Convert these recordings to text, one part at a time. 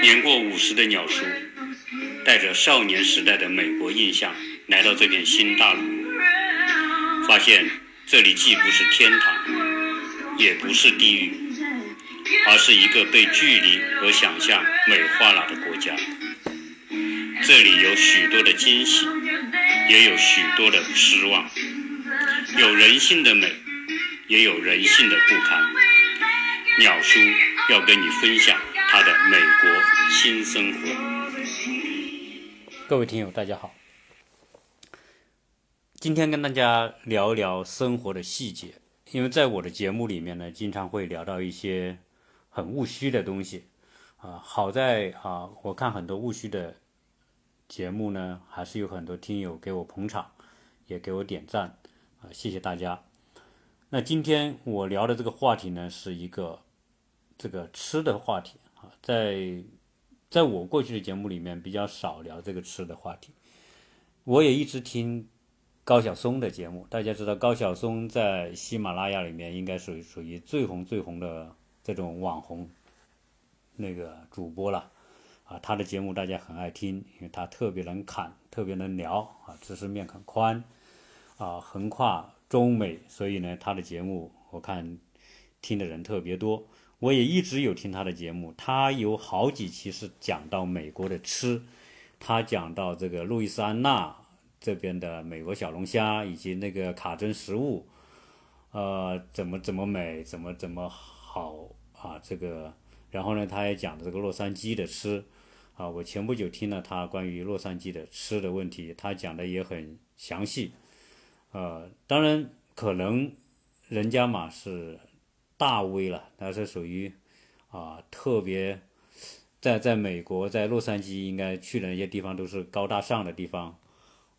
年过五十的鸟叔，带着少年时代的美国印象来到这片新大陆，发现这里既不是天堂，也不是地狱，而是一个被距离和想象美化了的国家。这里有许多的惊喜，也有许多的失望，有人性的美，也有人性的不堪。鸟叔要跟你分享他的美国新生活。各位听友，大家好，今天跟大家聊聊生活的细节，因为在我的节目里面呢，经常会聊到一些很务虚的东西啊。好在啊，我看很多务虚的。节目呢，还是有很多听友给我捧场，也给我点赞，啊，谢谢大家。那今天我聊的这个话题呢，是一个这个吃的话题啊，在在我过去的节目里面比较少聊这个吃的话题。我也一直听高晓松的节目，大家知道高晓松在喜马拉雅里面应该属于属于最红最红的这种网红那个主播了。啊，他的节目大家很爱听，因为他特别能侃，特别能聊啊，知识面很宽，啊，横跨中美，所以呢，他的节目我看听的人特别多。我也一直有听他的节目，他有好几期是讲到美国的吃，他讲到这个路易斯安那这边的美国小龙虾以及那个卡真食物，呃，怎么怎么美，怎么怎么好啊，这个，然后呢，他也讲的这个洛杉矶的吃。啊，我前不久听了他关于洛杉矶的吃的问题，他讲的也很详细。呃，当然可能人家嘛是大 V 了，他是属于啊特别在在美国在洛杉矶应该去的那些地方都是高大上的地方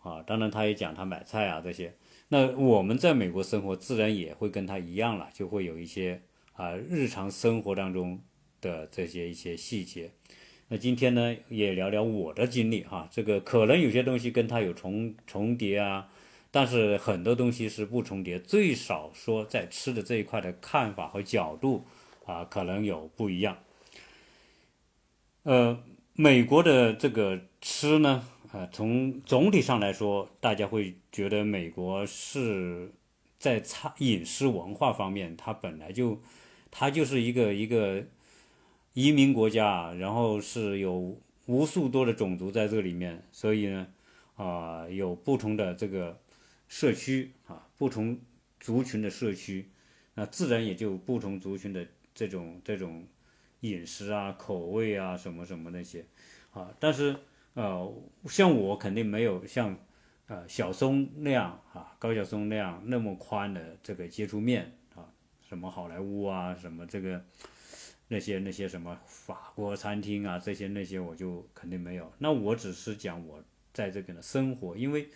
啊。当然他也讲他买菜啊这些。那我们在美国生活，自然也会跟他一样了，就会有一些啊日常生活当中的这些一些细节。那今天呢，也聊聊我的经历哈。这个可能有些东西跟他有重重叠啊，但是很多东西是不重叠。最少说在吃的这一块的看法和角度啊，可能有不一样。呃，美国的这个吃呢，啊，从总体上来说，大家会觉得美国是在餐饮食文化方面，它本来就，它就是一个一个。移民国家，然后是有无数多的种族在这里面，所以呢，啊，有不同的这个社区啊，不同族群的社区，那自然也就不同族群的这种这种饮食啊、口味啊什么什么那些啊。但是呃，像我肯定没有像呃小松那样啊，高晓松那样那么宽的这个接触面啊，什么好莱坞啊，什么这个。那些那些什么法国餐厅啊，这些那些我就肯定没有。那我只是讲我在这边的生活，因为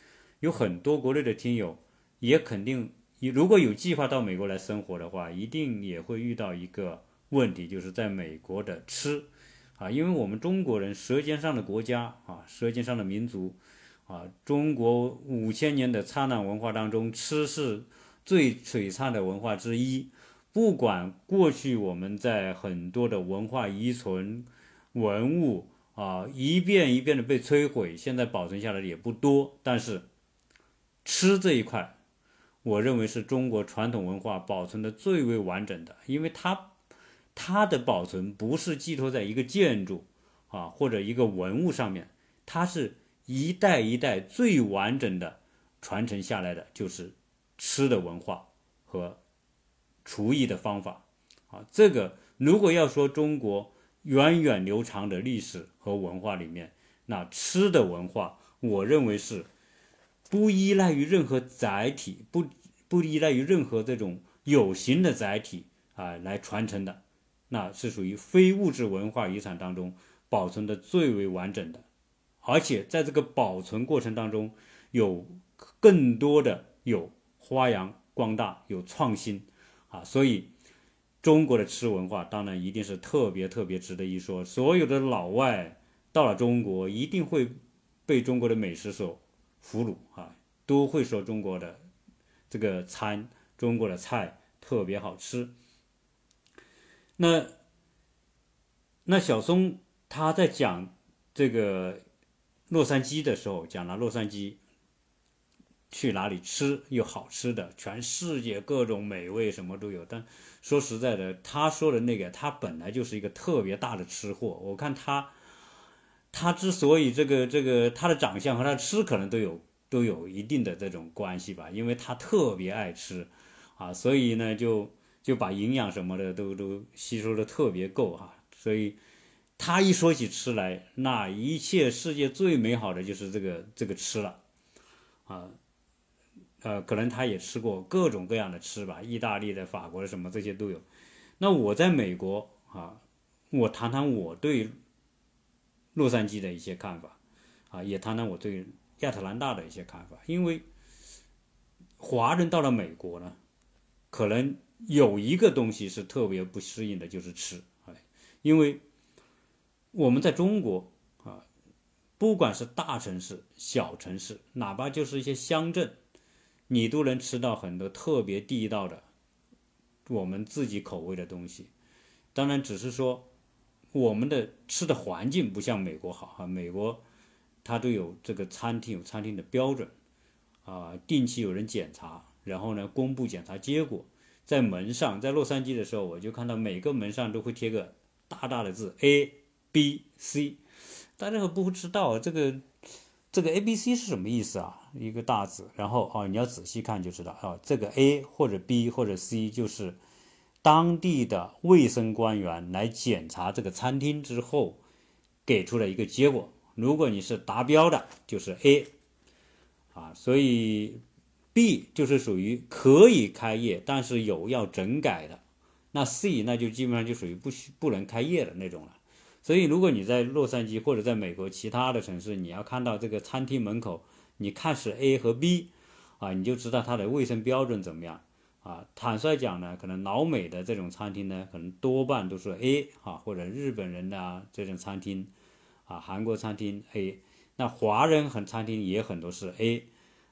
有很多国内的听友也肯定，如果有计划到美国来生活的话，一定也会遇到一个问题，就是在美国的吃啊，因为我们中国人舌尖上的国家啊，舌尖上的民族啊，中国五千年的灿烂文化当中，吃是最璀璨的文化之一。不管过去我们在很多的文化遗存、文物啊，一遍一遍的被摧毁，现在保存下来的也不多。但是吃这一块，我认为是中国传统文化保存的最为完整的，因为它它的保存不是寄托在一个建筑啊或者一个文物上面，它是一代一代最完整的传承下来的，就是吃的文化和。厨艺的方法，啊，这个如果要说中国源远流长的历史和文化里面，那吃的文化，我认为是不依赖于任何载体，不不依赖于任何这种有形的载体啊来传承的，那是属于非物质文化遗产当中保存的最为完整的，而且在这个保存过程当中，有更多的有发扬光大，有创新。啊，所以中国的吃文化当然一定是特别特别值得一说。所有的老外到了中国，一定会被中国的美食所俘虏啊，都会说中国的这个餐、中国的菜特别好吃。那那小松他在讲这个洛杉矶的时候，讲了洛杉矶去哪里吃又好吃的，全世界各种美味什么都有。但说实在的，他说的那个他本来就是一个特别大的吃货。我看他，他之所以这个这个他的长相和他吃可能都有都有一定的这种关系吧，因为他特别爱吃啊，所以呢就就把营养什么的都都吸收的特别够哈。所以，他一说起吃来，那一切世界最美好的就是这个这个吃了，啊，呃，可能他也吃过各种各样的吃吧，意大利的、法国的什么这些都有。那我在美国啊，我谈谈我对洛杉矶的一些看法，啊，也谈谈我对亚特兰大的一些看法。因为华人到了美国呢，可能有一个东西是特别不适应的，就是吃。因为我们在中国啊，不管是大城市、小城市，哪怕就是一些乡镇，你都能吃到很多特别地道的我们自己口味的东西。当然，只是说我们的吃的环境不像美国好哈，美国它都有这个餐厅有餐厅的标准啊，定期有人检查，然后呢公布检查结果，在门上，在洛杉矶的时候，我就看到每个门上都会贴个。大大的字 A B C，大家不知道这个这个 A B C 是什么意思啊？一个大字，然后啊，你要仔细看就知道啊，这个 A 或者 B 或者 C 就是当地的卫生官员来检查这个餐厅之后给出了一个结果。如果你是达标的，就是 A 啊，所以 B 就是属于可以开业，但是有要整改的。那 C 那就基本上就属于不需不能开业的那种了，所以如果你在洛杉矶或者在美国其他的城市，你要看到这个餐厅门口，你看是 A 和 B，啊，你就知道它的卫生标准怎么样啊。坦率讲呢，可能老美的这种餐厅呢，可能多半都是 A 啊，或者日本人的这种餐厅，啊，韩国餐厅 A，那华人很餐厅也很多是 A，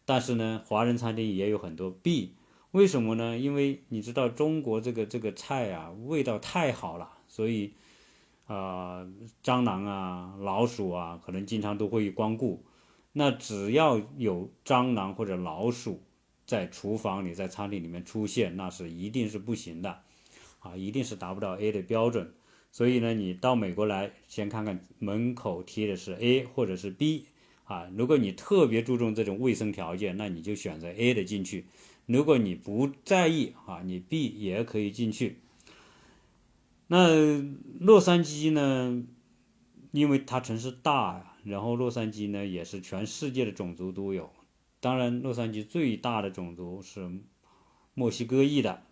但是呢，华人餐厅也有很多 B。为什么呢？因为你知道中国这个这个菜啊，味道太好了，所以啊，蟑螂啊、老鼠啊，可能经常都会光顾。那只要有蟑螂或者老鼠在厨房里、在餐厅里面出现，那是一定是不行的，啊，一定是达不到 A 的标准。所以呢，你到美国来，先看看门口贴的是 A 或者是 B，啊，如果你特别注重这种卫生条件，那你就选择 A 的进去。如果你不在意啊，你 B 也可以进去。那洛杉矶呢？因为它城市大呀，然后洛杉矶呢也是全世界的种族都有。当然，洛杉矶最大的种族是墨西哥裔的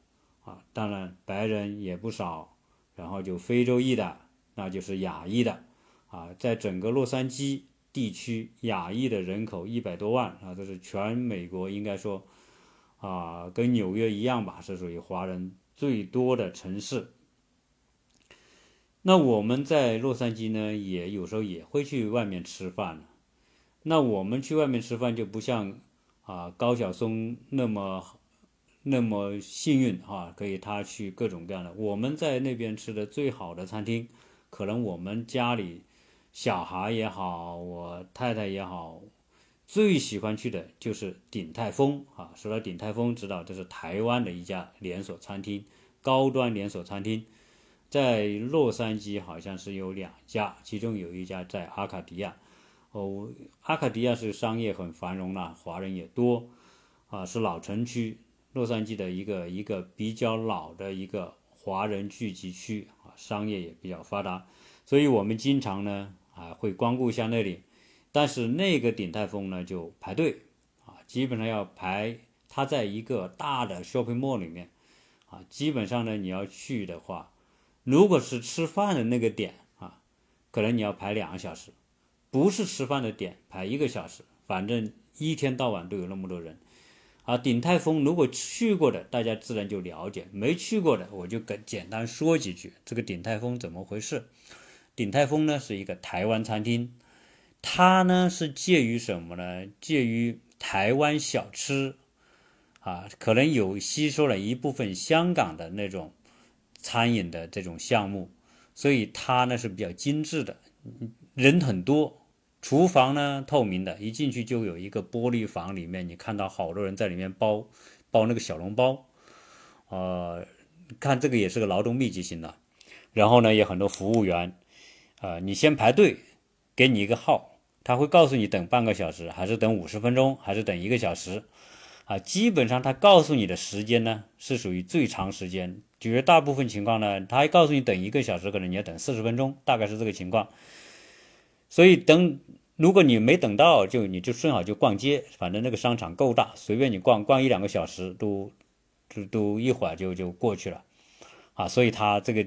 啊，当然白人也不少，然后就非洲裔的，那就是亚裔的啊。在整个洛杉矶地区，亚裔的人口一百多万啊，这是全美国应该说。啊，跟纽约一样吧，是属于华人最多的城市。那我们在洛杉矶呢，也有时候也会去外面吃饭。那我们去外面吃饭就不像啊高晓松那么那么幸运啊，可以他去各种各样的。我们在那边吃的最好的餐厅，可能我们家里小孩也好，我太太也好。最喜欢去的就是鼎泰丰啊！说到鼎泰丰，知道这是台湾的一家连锁餐厅，高端连锁餐厅，在洛杉矶好像是有两家，其中有一家在阿卡迪亚。哦，阿卡迪亚是商业很繁荣了，华人也多啊，是老城区，洛杉矶的一个一个比较老的一个华人聚集区啊，商业也比较发达，所以我们经常呢啊会光顾一下那里。但是那个鼎泰丰呢，就排队啊，基本上要排。它在一个大的 shopping mall 里面啊，基本上呢，你要去的话，如果是吃饭的那个点啊，可能你要排两个小时；不是吃饭的点，排一个小时。反正一天到晚都有那么多人啊。鼎泰丰如果去过的，大家自然就了解；没去过的，我就跟简单说几句。这个鼎泰丰怎么回事？鼎泰丰呢，是一个台湾餐厅。它呢是介于什么呢？介于台湾小吃，啊，可能有吸收了一部分香港的那种餐饮的这种项目，所以它呢是比较精致的，人很多，厨房呢透明的，一进去就有一个玻璃房，里面你看到好多人在里面包包那个小笼包，呃，看这个也是个劳动密集型的，然后呢也很多服务员，呃，你先排队，给你一个号，他会告诉你等半个小时，还是等五十分钟，还是等一个小时。啊，基本上他告诉你的时间呢是属于最长时间，绝大部分情况呢，他告诉你等一个小时，可能你要等四十分钟，大概是这个情况。所以等，如果你没等到，就你就顺好就逛街，反正那个商场够大，随便你逛逛一两个小时都，都都一会儿就就过去了。啊，所以他这个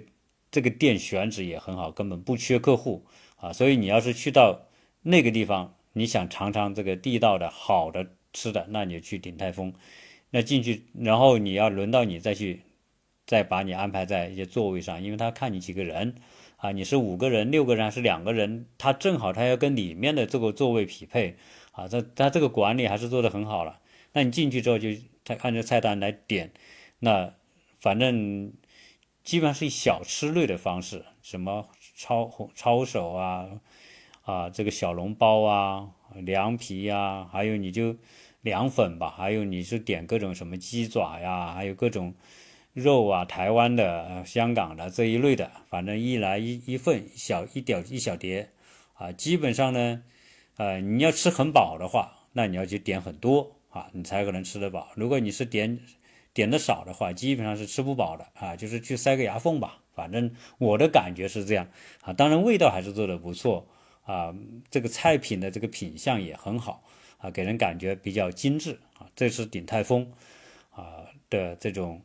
这个店选址也很好，根本不缺客户啊。所以你要是去到那个地方，你想尝尝这个地道的好的。吃的，那你就去鼎泰丰，那进去，然后你要轮到你再去，再把你安排在一些座位上，因为他看你几个人，啊，你是五个人、六个人还是两个人，他正好他要跟里面的这个座位匹配，啊，他他这个管理还是做得很好了。那你进去之后就他按照菜单来点，那反正基本上是以小吃类的方式，什么抄抄手啊，啊，这个小笼包啊，凉皮呀，还有你就。凉粉吧，还有你是点各种什么鸡爪呀，还有各种肉啊，台湾的、香港的这一类的，反正一来一一份小一点一小碟啊，基本上呢，呃，你要吃很饱的话，那你要去点很多啊，你才可能吃得饱。如果你是点点的少的话，基本上是吃不饱的啊，就是去塞个牙缝吧。反正我的感觉是这样啊，当然味道还是做的不错啊，这个菜品的这个品相也很好。啊，给人感觉比较精致啊，这是鼎泰丰啊的这种，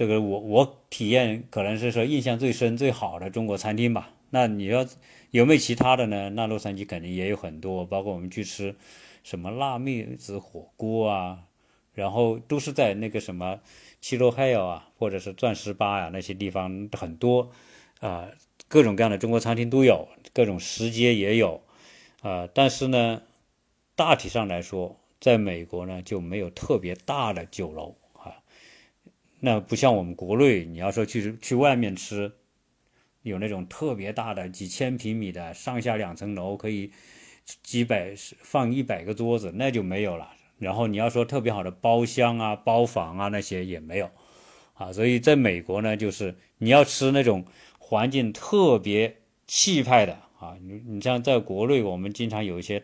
这个我我体验可能是说印象最深最好的中国餐厅吧。那你要有没有其他的呢？那洛杉矶肯定也有很多，包括我们去吃什么辣妹子火锅啊，然后都是在那个什么七洛海啊，或者是钻石吧呀那些地方很多啊，各种各样的中国餐厅都有，各种食街也有啊，但是呢。大体上来说，在美国呢就没有特别大的酒楼，那不像我们国内，你要说去去外面吃，有那种特别大的几千平米的上下两层楼，可以几百放一百个桌子，那就没有了。然后你要说特别好的包厢啊、包房啊那些也没有啊，所以在美国呢，就是你要吃那种环境特别气派的啊，你你像在国内，我们经常有一些。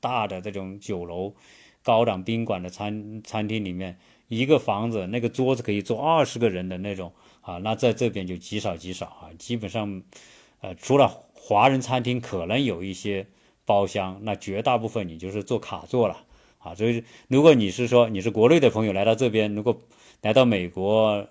大的这种酒楼、高档宾馆的餐餐厅里面，一个房子那个桌子可以坐二十个人的那种啊，那在这边就极少极少啊。基本上，呃，除了华人餐厅可能有一些包厢，那绝大部分你就是坐卡座了啊。所以，如果你是说你是国内的朋友来到这边，如果来到美国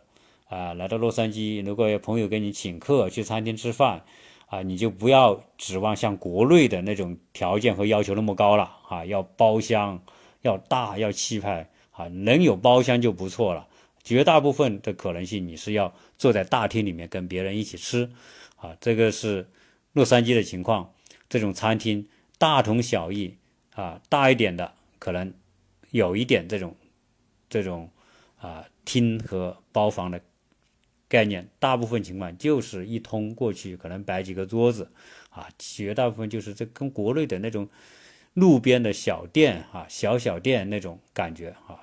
啊，来到洛杉矶，如果有朋友给你请客去餐厅吃饭。啊，你就不要指望像国内的那种条件和要求那么高了啊！要包厢，要大，要气派啊！能有包厢就不错了。绝大部分的可能性，你是要坐在大厅里面跟别人一起吃啊。这个是洛杉矶的情况，这种餐厅大同小异啊。大一点的可能有一点这种这种啊厅和包房的。概念大部分情况就是一通过去，可能摆几个桌子，啊，绝大部分就是这跟国内的那种路边的小店啊、小小店那种感觉啊，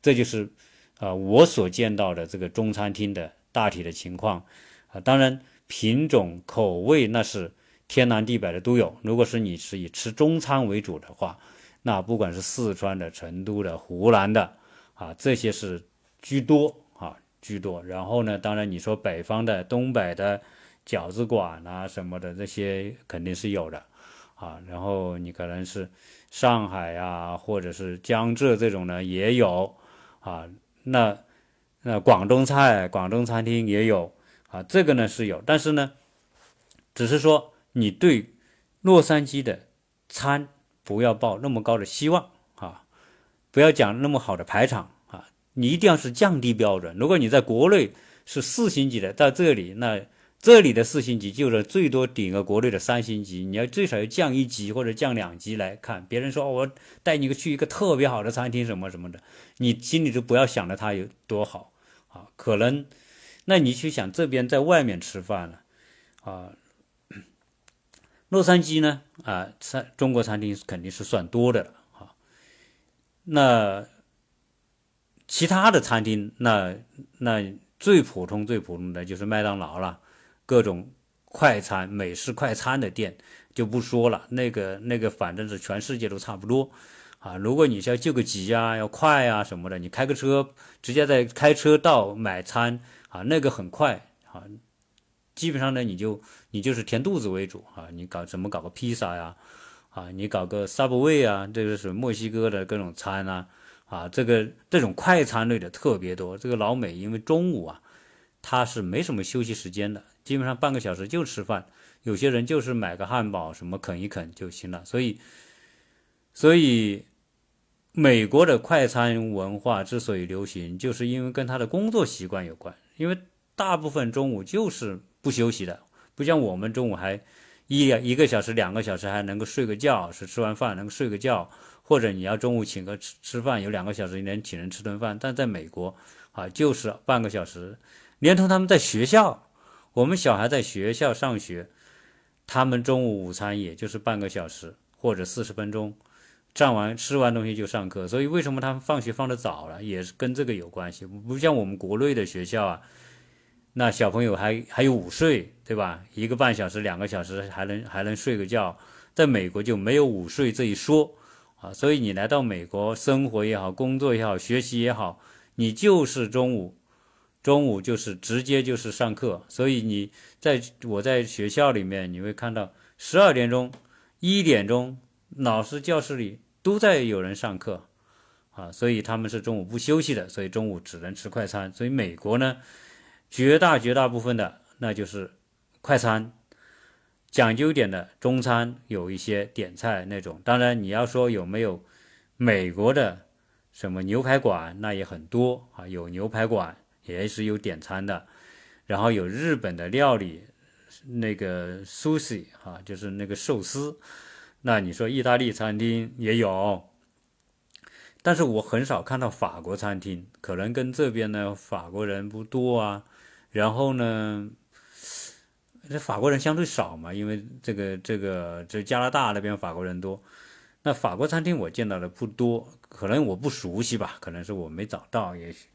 这就是啊我所见到的这个中餐厅的大体的情况啊。当然品种口味那是天南地北的都有。如果是你是以吃中餐为主的话，那不管是四川的、成都的、湖南的啊，这些是居多。啊居多，然后呢？当然，你说北方的、东北的饺子馆啊什么的，这些肯定是有的啊。然后你可能是上海呀，或者是江浙这种呢也有啊。那那广东菜、广东餐厅也有啊。这个呢是有，但是呢，只是说你对洛杉矶的餐不要抱那么高的希望啊，不要讲那么好的排场啊。你一定要是降低标准。如果你在国内是四星级的，到这里，那这里的四星级就是最多顶个国内的三星级。你要最少要降一级或者降两级来看。别人说我带你去一个特别好的餐厅什么什么的，你心里就不要想着它有多好啊。可能，那你去想这边在外面吃饭了啊，洛杉矶呢啊餐中国餐厅肯定是算多的了啊。那其他的餐厅，那那最普通最普通的就是麦当劳了，各种快餐美式快餐的店就不说了，那个那个反正是全世界都差不多。啊，如果你是要救个急啊，要快啊什么的，你开个车直接在开车到买餐啊，那个很快啊。基本上呢，你就你就是填肚子为主啊，你搞怎么搞个披萨呀？啊，你搞个 Subway 啊，这个是墨西哥的各种餐啊，啊，这个这种快餐类的特别多。这个老美因为中午啊，他是没什么休息时间的，基本上半个小时就吃饭，有些人就是买个汉堡什么啃一啃就行了。所以，所以。美国的快餐文化之所以流行，就是因为跟他的工作习惯有关。因为大部分中午就是不休息的，不像我们中午还一一个小时、两个小时还能够睡个觉，是吃完饭能够睡个觉，或者你要中午请个吃吃饭，有两个小时你能请人吃顿饭。但在美国啊，就是半个小时，连同他们在学校，我们小孩在学校上学，他们中午午餐也就是半个小时或者四十分钟。上完吃完东西就上课，所以为什么他们放学放的早了，也是跟这个有关系。不像我们国内的学校啊，那小朋友还还有午睡，对吧？一个半小时、两个小时还能还能睡个觉。在美国就没有午睡这一说啊，所以你来到美国生活也好，工作也好，学习也好，你就是中午，中午就是直接就是上课。所以你在我在学校里面，你会看到十二点钟、一点钟。老师教室里都在有人上课，啊，所以他们是中午不休息的，所以中午只能吃快餐。所以美国呢，绝大绝大部分的那就是快餐，讲究点的中餐有一些点菜那种。当然你要说有没有美国的什么牛排馆，那也很多啊，有牛排馆也是有点餐的，然后有日本的料理，那个 sushi 啊，就是那个寿司。那你说意大利餐厅也有，但是我很少看到法国餐厅，可能跟这边呢法国人不多啊。然后呢，这法国人相对少嘛，因为这个这个这加拿大那边法国人多。那法国餐厅我见到的不多，可能我不熟悉吧，可能是我没找到，也许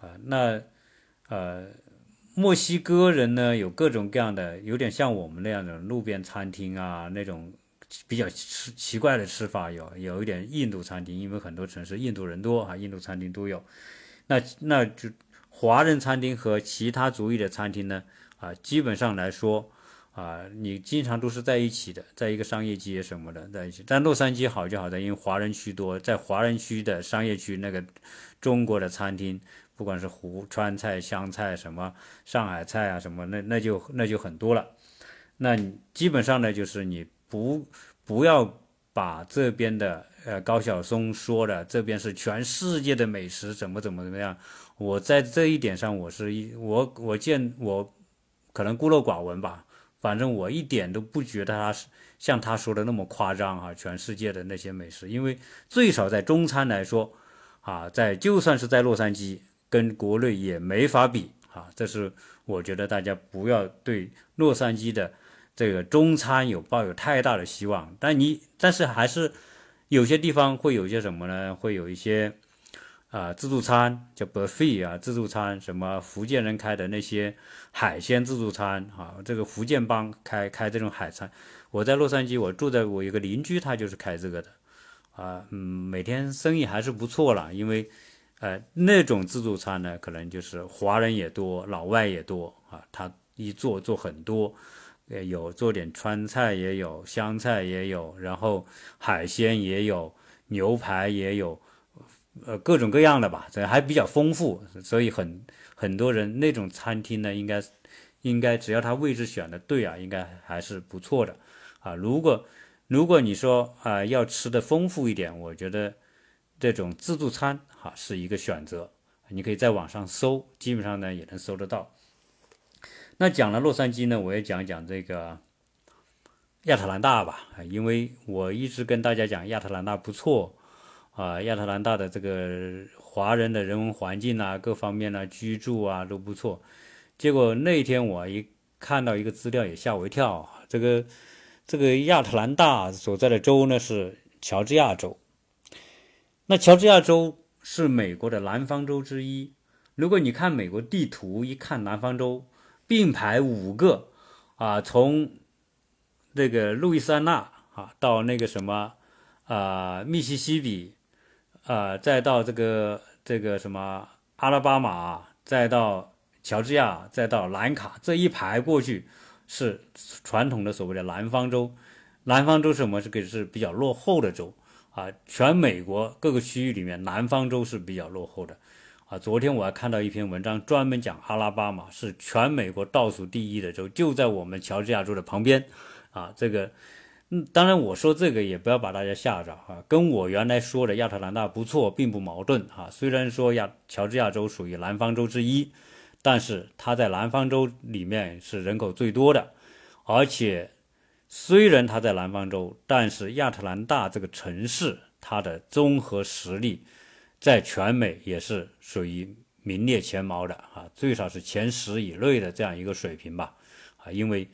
啊。那呃，墨西哥人呢有各种各样的，有点像我们那样的路边餐厅啊那种。比较吃奇怪的吃法有有一点印度餐厅，因为很多城市印度人多啊，印度餐厅都有。那那就华人餐厅和其他族裔的餐厅呢啊，基本上来说啊，你经常都是在一起的，在一个商业街什么的在一起。但洛杉矶好就好在，因为华人区多，在华人区的商业区那个中国的餐厅，不管是湖川菜、湘菜什么上海菜啊什么，那那就那就很多了。那基本上呢，就是你。不，不要把这边的呃高晓松说的这边是全世界的美食，怎么怎么怎么样？我在这一点上，我是一我我见我可能孤陋寡闻吧，反正我一点都不觉得他是像他说的那么夸张哈。全世界的那些美食，因为最少在中餐来说，啊，在就算是在洛杉矶，跟国内也没法比啊。这是我觉得大家不要对洛杉矶的。这个中餐有抱有太大的希望，但你但是还是有些地方会有一些什么呢？会有一些啊自助餐叫 buffet 啊自助餐，什么福建人开的那些海鲜自助餐啊，这个福建帮开开这种海餐。我在洛杉矶，我住在我有个邻居，他就是开这个的啊，嗯，每天生意还是不错了，因为呃那种自助餐呢，可能就是华人也多，老外也多啊，他一做做很多。呃，有做点川菜，也有湘菜，也有，然后海鲜也有，牛排也有，呃，各种各样的吧，这还比较丰富，所以很很多人那种餐厅呢，应该应该只要他位置选的对啊，应该还是不错的啊。如果如果你说啊要吃的丰富一点，我觉得这种自助餐哈是一个选择，你可以在网上搜，基本上呢也能搜得到。那讲了洛杉矶呢，我也讲讲这个亚特兰大吧，因为我一直跟大家讲亚特兰大不错啊，亚特兰大的这个华人的人文环境啊，各方面呢居住啊都不错。结果那天我一看到一个资料也吓我一跳，这个这个亚特兰大所在的州呢是乔治亚州，那乔治亚州是美国的南方州之一。如果你看美国地图，一看南方州并排五个啊，从这个路易斯安那啊到那个什么啊密西西比啊，再到这个这个什么阿拉巴马，再到。乔治亚再到南卡这一排过去，是传统的所谓的南方州。南方州是什么？这个是比较落后的州啊。全美国各个区域里面，南方州是比较落后的啊。昨天我还看到一篇文章，专门讲阿拉巴马是全美国倒数第一的州，就在我们乔治亚州的旁边啊。这个，嗯，当然我说这个也不要把大家吓着啊，跟我原来说的亚特兰大不错，并不矛盾啊。虽然说亚乔治亚州属于南方州之一。但是它在南方州里面是人口最多的，而且虽然它在南方州，但是亚特兰大这个城市它的综合实力在全美也是属于名列前茅的啊，最少是前十以内的这样一个水平吧啊，因为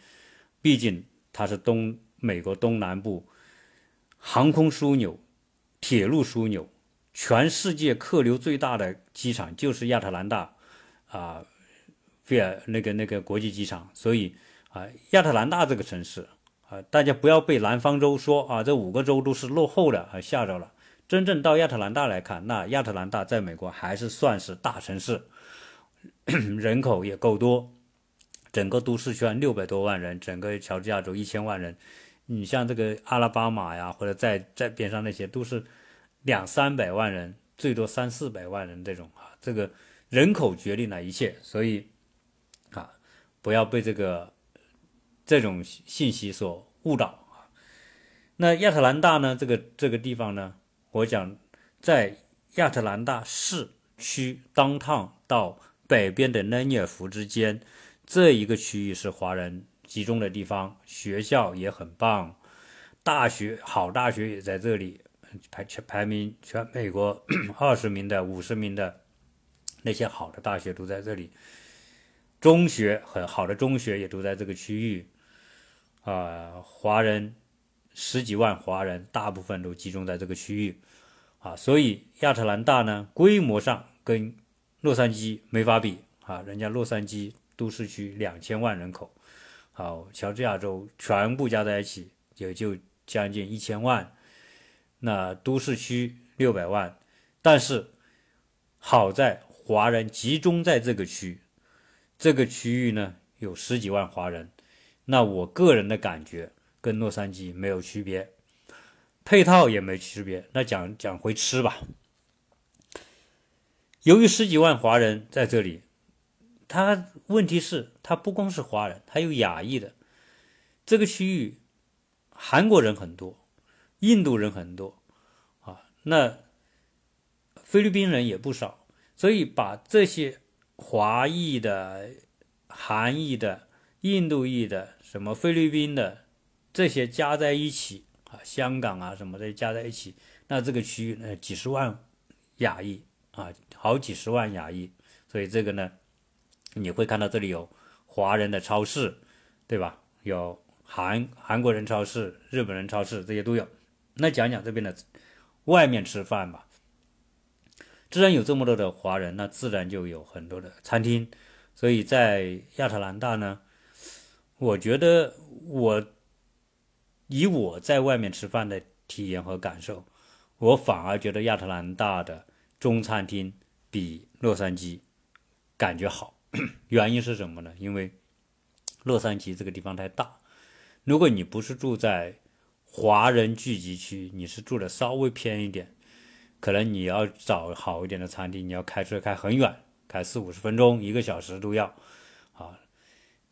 毕竟它是东美国东南部航空枢纽、铁路枢纽，全世界客流最大的机场就是亚特兰大啊。菲尔那个那个国际机场，所以啊，亚特兰大这个城市大家不要被南方州说啊，这五个州都是落后的啊吓着了。真正到亚特兰大来看，那亚特兰大在美国还是算是大城市，人口也够多，整个都市圈六百多万人，整个乔治亚州一千万人。你像这个阿拉巴马呀，或者在在边上那些，都是两三百万人，最多三四百万人这种啊，这个人口决定了一切，所以啊。不要被这个这种信息所误导啊！那亚特兰大呢？这个这个地方呢？我讲在亚特兰大市区当趟到北边的奈尼尔福之间这一个区域是华人集中的地方，学校也很棒，大学好大学也在这里，排全排名全美国 二十名的、五十名的那些好的大学都在这里。中学很好的中学也都在这个区域，啊，华人十几万华人，大部分都集中在这个区域，啊，所以亚特兰大呢，规模上跟洛杉矶没法比啊，人家洛杉矶都市区两千万人口，好，乔治亚州全部加在一起也就将近一千万，那都市区六百万，但是好在华人集中在这个区。这个区域呢有十几万华人，那我个人的感觉跟洛杉矶没有区别，配套也没区别。那讲讲回吃吧，由于十几万华人在这里，他问题是，他不光是华人，还有亚裔的。这个区域韩国人很多，印度人很多，啊，那菲律宾人也不少，所以把这些。华裔的、韩裔的、印度裔的、什么菲律宾的，这些加在一起啊，香港啊什么的加在一起，那这个区域呢，几十万亚裔啊，好几十万亚裔，所以这个呢，你会看到这里有华人的超市，对吧？有韩韩国人超市、日本人超市，这些都有。那讲讲这边的外面吃饭吧。既然有这么多的华人，那自然就有很多的餐厅。所以在亚特兰大呢，我觉得我以我在外面吃饭的体验和感受，我反而觉得亚特兰大的中餐厅比洛杉矶感觉好。原因是什么呢？因为洛杉矶这个地方太大，如果你不是住在华人聚集区，你是住的稍微偏一点。可能你要找好一点的餐厅，你要开车开很远，开四五十分钟、一个小时都要，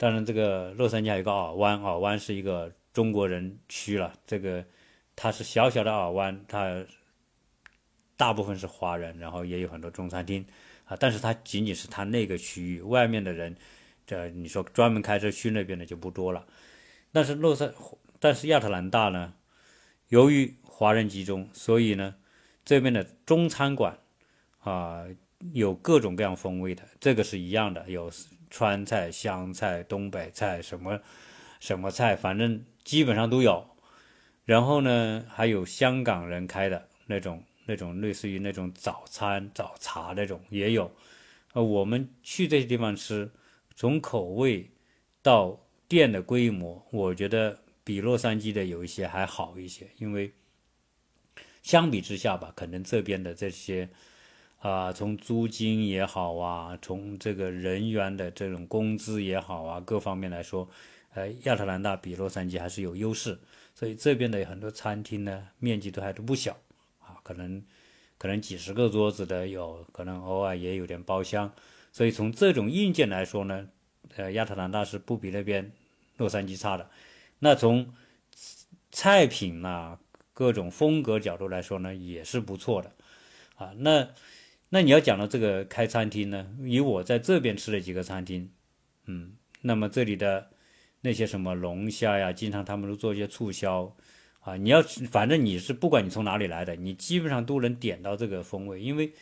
当然，这个洛杉矶还有个尔湾，尔湾是一个中国人区了。这个它是小小的尔湾，它大部分是华人，然后也有很多中餐厅啊。但是它仅仅是它那个区域，外面的人，这你说专门开车去那边的就不多了。但是洛杉，但是亚特兰大呢，由于华人集中，所以呢。这边的中餐馆啊，有各种各样风味的，这个是一样的，有川菜、湘菜、东北菜，什么什么菜，反正基本上都有。然后呢，还有香港人开的那种那种类似于那种早餐早茶那种也有。呃，我们去这些地方吃，从口味到店的规模，我觉得比洛杉矶的有一些还好一些，因为相比之下吧，可能这边的这些。啊，从租金也好啊，从这个人员的这种工资也好啊，各方面来说，呃，亚特兰大比洛杉矶还是有优势。所以这边的很多餐厅呢，面积都还都不小啊，可能可能几十个桌子的有，可能偶尔也有点包厢。所以从这种硬件来说呢，呃，亚特兰大是不比那边洛杉矶差的。那从菜品呐，各种风格角度来说呢，也是不错的啊。那那你要讲到这个开餐厅呢？以我在这边吃的几个餐厅，嗯，那么这里的那些什么龙虾呀，经常他们都做一些促销，啊，你要反正你是不管你从哪里来的，你基本上都能点到这个风味，因为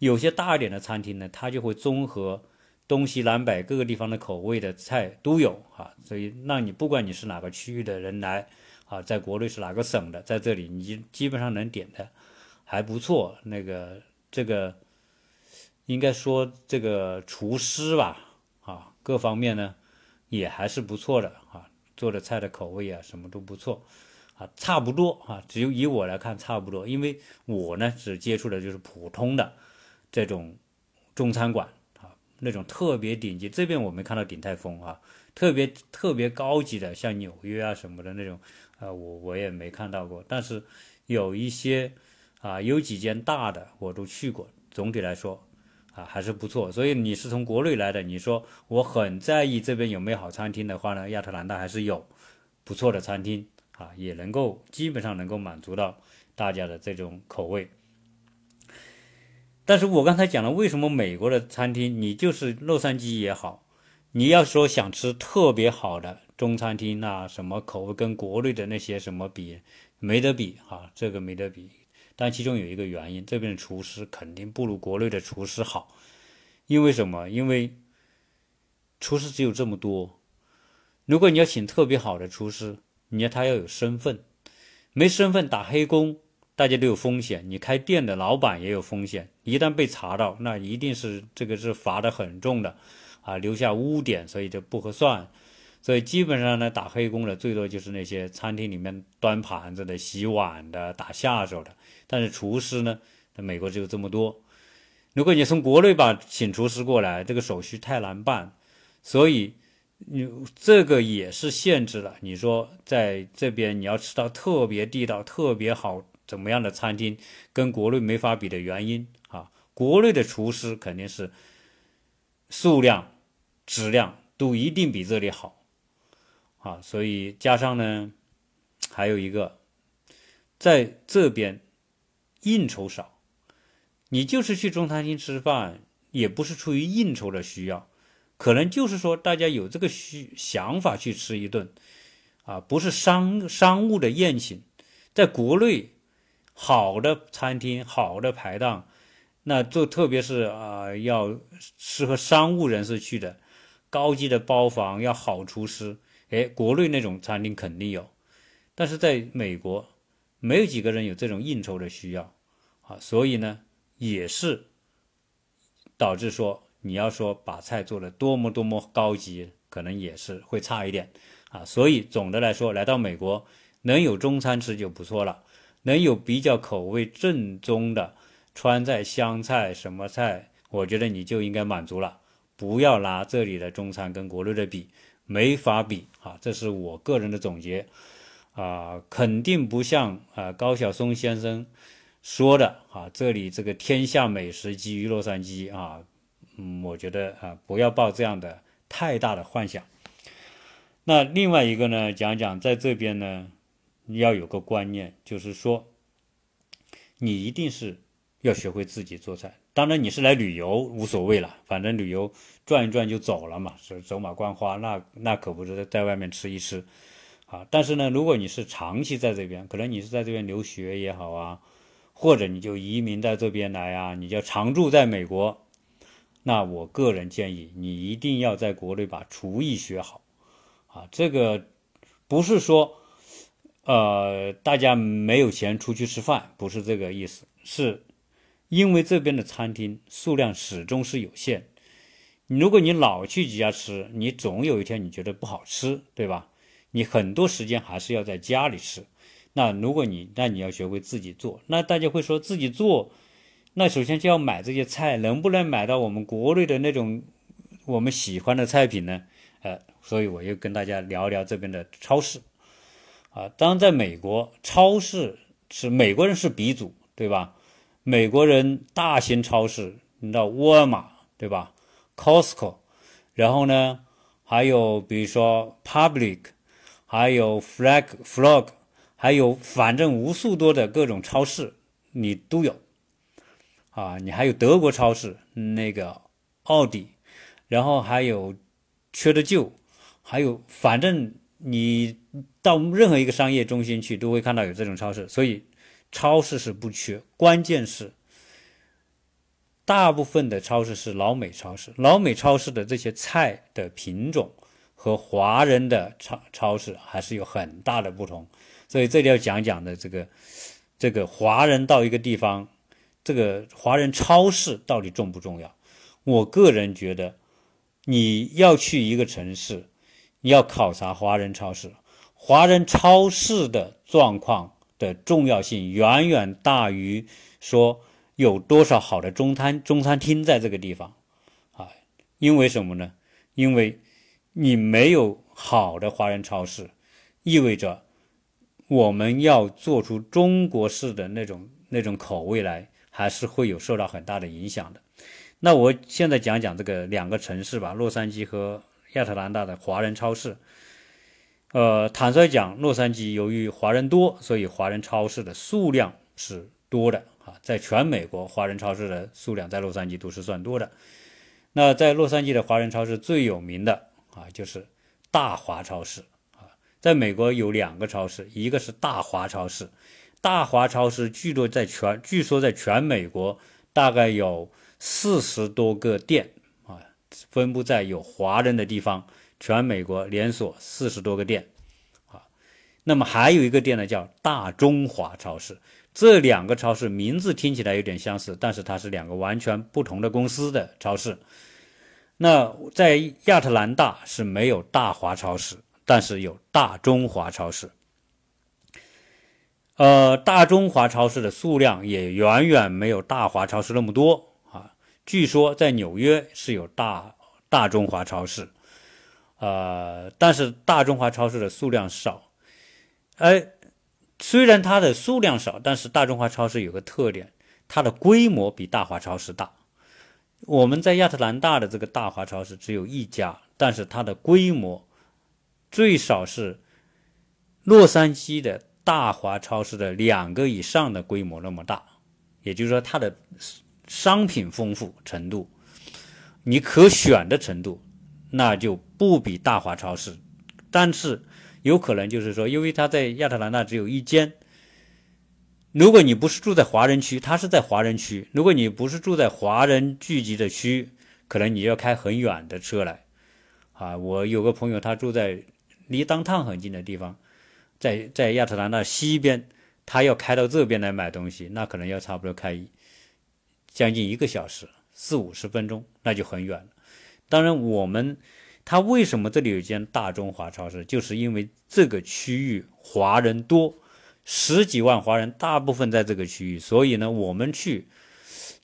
有些大一点的餐厅呢，它就会综合东西南北各个地方的口味的菜都有啊，所以让你不管你是哪个区域的人来啊，在国内是哪个省的，在这里你基本上能点的还不错，那个这个。应该说这个厨师吧，啊，各方面呢也还是不错的啊，做的菜的口味啊什么都不错，啊，差不多啊，只有以我来看差不多，因为我呢只接触的就是普通的这种中餐馆啊，那种特别顶级，这边我没看到鼎泰丰啊，特别特别高级的，像纽约啊什么的那种，啊，我我也没看到过，但是有一些啊，有几间大的我都去过，总体来说。啊，还是不错。所以你是从国内来的，你说我很在意这边有没有好餐厅的话呢？亚特兰大还是有不错的餐厅啊，也能够基本上能够满足到大家的这种口味。但是我刚才讲了，为什么美国的餐厅，你就是洛杉矶也好，你要说想吃特别好的中餐厅，啊什么口味跟国内的那些什么比，没得比啊，这个没得比。但其中有一个原因，这边的厨师肯定不如国内的厨师好，因为什么？因为厨师只有这么多。如果你要请特别好的厨师，你要他要有身份，没身份打黑工，大家都有风险。你开店的老板也有风险，一旦被查到，那一定是这个是罚的很重的，啊，留下污点，所以就不合算。所以基本上呢，打黑工的最多就是那些餐厅里面端盘子的、洗碗的、打下手的。但是厨师呢，在美国只有这么多。如果你从国内把请厨师过来，这个手续太难办，所以你这个也是限制了。你说在这边你要吃到特别地道、特别好怎么样的餐厅，跟国内没法比的原因啊，国内的厨师肯定是数量、质量都一定比这里好。啊，所以加上呢，还有一个，在这边应酬少，你就是去中餐厅吃饭，也不是出于应酬的需要，可能就是说大家有这个需想法去吃一顿，啊，不是商商务的宴请。在国内，好的餐厅、好的排档，那就特别是啊，要适合商务人士去的，高级的包房，要好厨师。哎，国内那种餐厅肯定有，但是在美国，没有几个人有这种应酬的需要，啊，所以呢，也是导致说，你要说把菜做的多么多么高级，可能也是会差一点，啊，所以总的来说，来到美国能有中餐吃就不错了，能有比较口味正宗的川菜、湘菜什么菜，我觉得你就应该满足了，不要拿这里的中餐跟国内的比。没法比啊，这是我个人的总结啊，肯定不像啊高晓松先生说的啊，这里这个天下美食集于洛杉矶啊，嗯，我觉得啊不要抱这样的太大的幻想。那另外一个呢，讲讲在这边呢，要有个观念，就是说，你一定是要学会自己做菜。当然你是来旅游无所谓了，反正旅游转一转就走了嘛，是走马观花，那那可不是在外面吃一吃，啊！但是呢，如果你是长期在这边，可能你是在这边留学也好啊，或者你就移民到这边来啊，你就常住在美国。那我个人建议你一定要在国内把厨艺学好啊，这个不是说呃大家没有钱出去吃饭，不是这个意思，是因为这边的餐厅数量始终是有限。如果你老去几家吃，你总有一天你觉得不好吃，对吧？你很多时间还是要在家里吃。那如果你那你要学会自己做，那大家会说自己做，那首先就要买这些菜，能不能买到我们国内的那种我们喜欢的菜品呢？呃，所以我又跟大家聊一聊这边的超市。啊，当然在美国，超市是美国人是鼻祖，对吧？美国人大型超市，你知道沃尔玛，对吧？Costco，然后呢，还有比如说 Public，还有 Flag Flog，还有反正无数多的各种超市，你都有啊。你还有德国超市，那个奥迪，然后还有缺德舅，还有反正你到任何一个商业中心去，都会看到有这种超市。所以超市是不缺，关键是。大部分的超市是老美超市，老美超市的这些菜的品种和华人的超超市还是有很大的不同，所以这里要讲讲的这个这个华人到一个地方，这个华人超市到底重不重要？我个人觉得，你要去一个城市，你要考察华人超市，华人超市的状况的重要性远远大于说。有多少好的中餐中餐厅在这个地方，啊？因为什么呢？因为你没有好的华人超市，意味着我们要做出中国式的那种那种口味来，还是会有受到很大的影响的。那我现在讲讲这个两个城市吧，洛杉矶和亚特兰大的华人超市。呃，坦率讲，洛杉矶由于华人多，所以华人超市的数量是多的啊。在全美国，华人超市的数量在洛杉矶都是算多的。那在洛杉矶的华人超市最有名的啊，就是大华超市啊。在美国有两个超市，一个是大华超市，大华超市据说在全据说在全美国大概有四十多个店啊，分布在有华人的地方，全美国连锁四十多个店啊。那么还有一个店呢，叫大中华超市。这两个超市名字听起来有点相似，但是它是两个完全不同的公司的超市。那在亚特兰大是没有大华超市，但是有大中华超市。呃，大中华超市的数量也远远没有大华超市那么多啊。据说在纽约是有大大中华超市，呃，但是大中华超市的数量少，哎。虽然它的数量少，但是大中华超市有个特点，它的规模比大华超市大。我们在亚特兰大的这个大华超市只有一家，但是它的规模最少是洛杉矶的大华超市的两个以上的规模那么大。也就是说，它的商品丰富程度，你可选的程度，那就不比大华超市，但是。有可能就是说，因为他在亚特兰大只有一间。如果你不是住在华人区，他是在华人区。如果你不是住在华人聚集的区，可能你要开很远的车来。啊，我有个朋友，他住在离当趟很近的地方，在在亚特兰大西边，他要开到这边来买东西，那可能要差不多开将近一个小时，四五十分钟，那就很远了。当然，我们。他为什么这里有一间大中华超市？就是因为这个区域华人多，十几万华人，大部分在这个区域，所以呢，我们去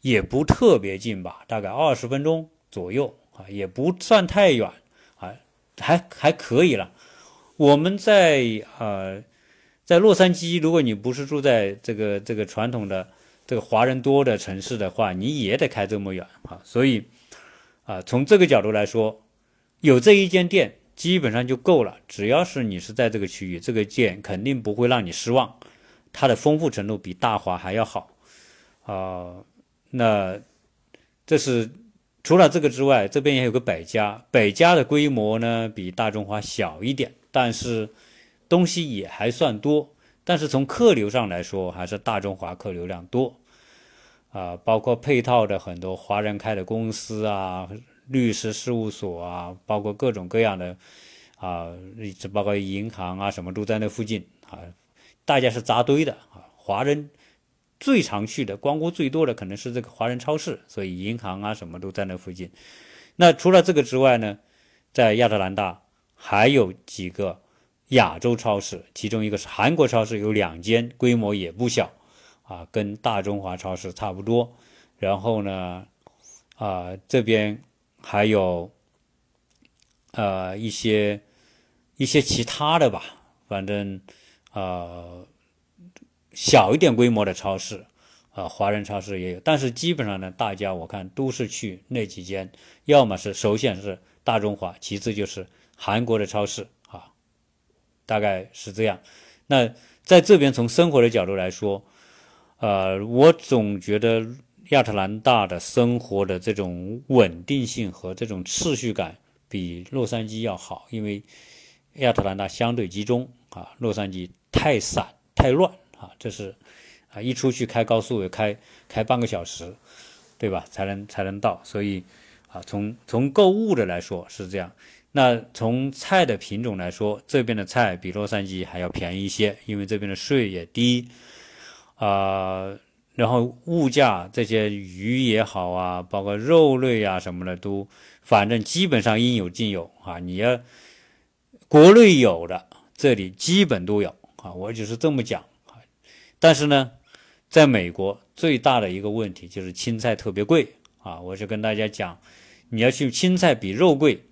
也不特别近吧，大概二十分钟左右啊，也不算太远啊，还还可以了。我们在呃，在洛杉矶，如果你不是住在这个这个传统的这个华人多的城市的话，你也得开这么远啊，所以啊，从这个角度来说。有这一间店基本上就够了，只要是你是在这个区域，这个店肯定不会让你失望。它的丰富程度比大华还要好啊。那这是除了这个之外，这边也有个百家，百家的规模呢比大中华小一点，但是东西也还算多。但是从客流上来说，还是大中华客流量多，啊，包括配套的很多华人开的公司啊、律师事务所啊，包括各种各样的啊，包括银行啊什么都在那附近啊，大家是扎堆的啊，华人最常去的、光顾最多的可能是这个华人超市，所以银行啊什么都在那附近。那除了这个之外呢，在亚特兰大还有几个。亚洲超市，其中一个是韩国超市，有两间，规模也不小，啊，跟大中华超市差不多。然后呢，啊，这边还有，呃，一些一些其他的吧，反正，呃，小一点规模的超市，啊，华人超市也有。但是基本上呢，大家我看都是去那几间，要么是首选是大中华，其次就是韩国的超市啊。大概是这样。那在这边从生活的角度来说，呃，我总觉得亚特兰大的生活的这种稳定性和这种秩序感比洛杉矶要好，因为亚特兰大相对集中啊，洛杉矶太散太乱啊，这是啊，一出去开高速开开半个小时，对吧？才能才能到。所以啊，从从购物的来说是这样。那从菜的品种来说，这边的菜比洛杉矶还要便宜一些，因为这边的税也低，啊，然后物价这些鱼也好啊，包括肉类啊什么的都，反正基本上应有尽有啊。你要国内有的，这里基本都有啊。我就是这么讲啊。但是呢，在美国最大的一个问题就是青菜特别贵啊。我就跟大家讲，你要去青菜比肉贵。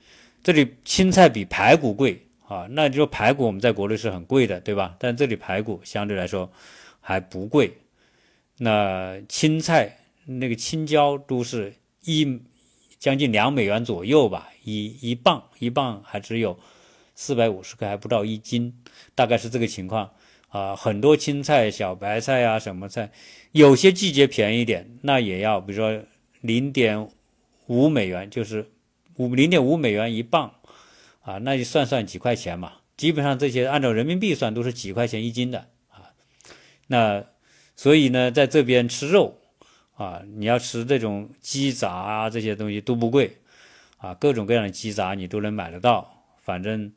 这里青菜比排骨贵啊，那就排骨我们在国内是很贵的，对吧？但这里排骨相对来说还不贵。那青菜那个青椒都是一将近两美元左右吧，一一磅一磅还只有四百五十克，还不到一斤，大概是这个情况啊。很多青菜、小白菜啊什么菜，有些季节便宜点，那也要比如说零点五美元，就是。五零点五美元一磅，啊，那就算算几块钱嘛。基本上这些按照人民币算都是几块钱一斤的。那所以呢，在这边吃肉啊，你要吃这种鸡杂啊，这些东西都不贵啊，各种各样的鸡杂你都能买得到，反正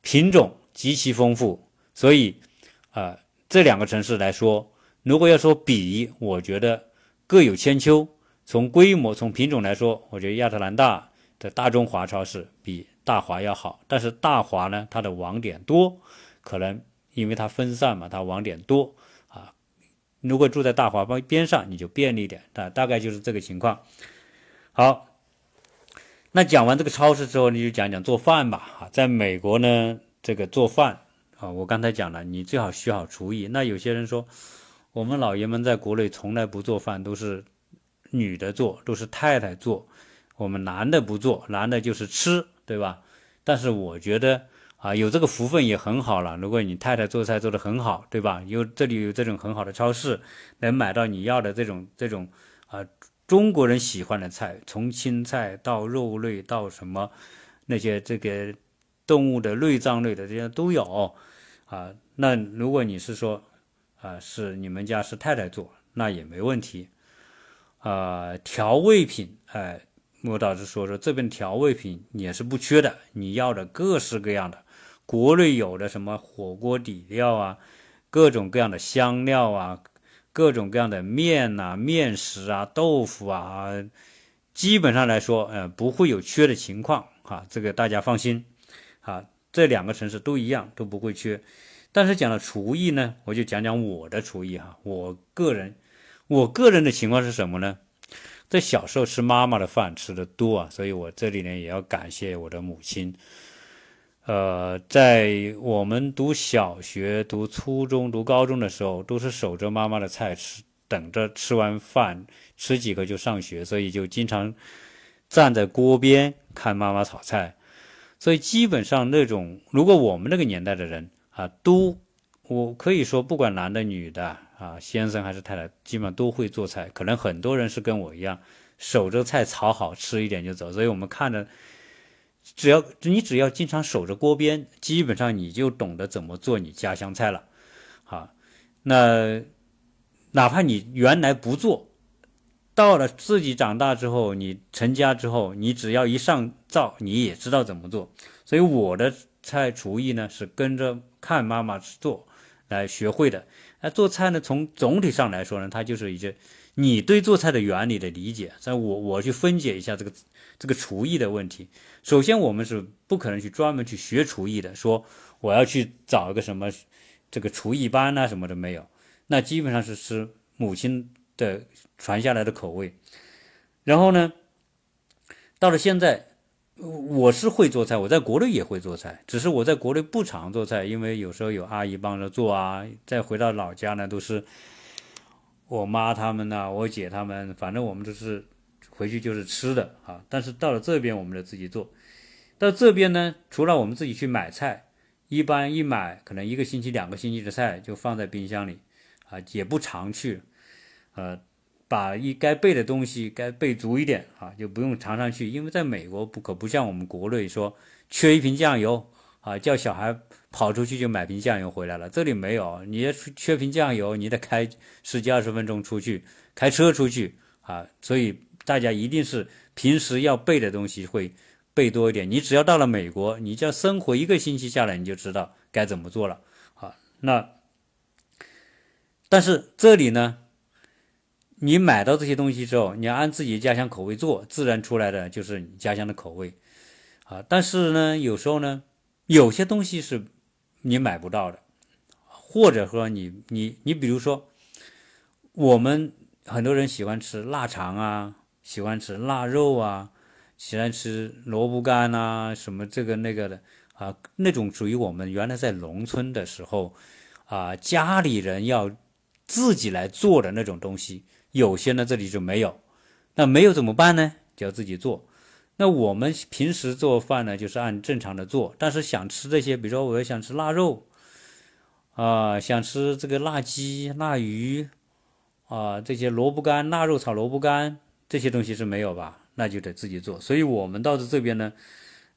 品种极其丰富。所以啊，这两个城市来说，如果要说比，我觉得各有千秋。从规模、从品种来说，我觉得亚特兰大。的大中华超市比大华要好，但是大华呢，它的网点多，可能因为它分散嘛，它网点多。如果住在大华边边上，你就便利点，大大概就是这个情况。好，那讲完这个超市之后，你就讲讲做饭吧。啊，在美国呢，这个做饭啊，我刚才讲了，你最好学好厨艺。那有些人说，我们老爷们在国内从来不做饭，都是女的做，都是太太做。我们男的不做，男的就是吃，对吧？但是我觉得啊，有这个福分也很好了。如果你太太做菜做得很好，对吧？有这里有这种很好的超市，能买到你要的这种这种啊中国人喜欢的菜，从青菜到肉类到什么那些这个动物的内脏类的这些都有啊。那如果你是说啊，是你们家是太太做，那也没问题啊。调味品，哎。莫导师说说，这边调味品也是不缺的，你要的各式各样的，国内有的什么火锅底料啊，各种各样的香料啊，各种各样的面呐、面食啊、豆腐啊，基本上来说，呃，不会有缺的情况啊，这个大家放心啊。这两个城市都一样，都不会缺。但是讲到厨艺呢，我就讲讲我的厨艺哈，我个人，我个人的情况是什么呢？在小时候吃妈妈的饭吃的多啊，所以我这里呢也要感谢我的母亲。呃，在我们读小学、读初中、读高中的时候，都是守着妈妈的菜吃，等着吃完饭吃几个就上学，所以就经常站在锅边看妈妈炒菜。所以基本上那种，如果我们那个年代的人啊，都我可以说，不管男的女的。啊，先生还是太太，基本上都会做菜。可能很多人是跟我一样，守着菜炒好吃一点就走。所以我们看着，只要你只要经常守着锅边，基本上你就懂得怎么做你家乡菜了。好，那哪怕你原来不做，到了自己长大之后，你成家之后，你只要一上灶，你也知道怎么做。所以我的菜厨艺呢，是跟着看妈妈做来学会的。那做菜呢，从总体上来说呢，它就是一些你对做菜的原理的理解。在我我去分解一下这个这个厨艺的问题。首先，我们是不可能去专门去学厨艺的，说我要去找一个什么这个厨艺班啊什么的没有。那基本上是吃母亲的传下来的口味。然后呢，到了现在。我是会做菜，我在国内也会做菜，只是我在国内不常做菜，因为有时候有阿姨帮着做啊。再回到老家呢，都是我妈他们呐，我姐他们，反正我们都是回去就是吃的啊。但是到了这边，我们就自己做。到这边呢，除了我们自己去买菜，一般一买可能一个星期、两个星期的菜就放在冰箱里啊，也不常去，呃。把一该备的东西该备足一点啊，就不用常常去，因为在美国不可不像我们国内说缺一瓶酱油啊，叫小孩跑出去就买瓶酱油回来了。这里没有，你要缺瓶酱油，你得开十几二十分钟出去开车出去啊。所以大家一定是平时要备的东西会备多一点。你只要到了美国，你只要生活一个星期下来，你就知道该怎么做了啊。那但是这里呢？你买到这些东西之后，你要按自己家乡口味做，自然出来的就是你家乡的口味，啊！但是呢，有时候呢，有些东西是你买不到的，或者说你你你，比如说，我们很多人喜欢吃腊肠啊，喜欢吃腊肉啊，喜欢吃萝卜干啊，什么这个那个的啊，那种属于我们原来在农村的时候啊，家里人要自己来做的那种东西。有些呢，这里就没有，那没有怎么办呢？就要自己做。那我们平时做饭呢，就是按正常的做。但是想吃这些，比如说我要想吃腊肉，啊，想吃这个腊鸡、腊鱼，啊，这些萝卜干、腊肉炒萝卜干这些东西是没有吧？那就得自己做。所以我们到这边呢，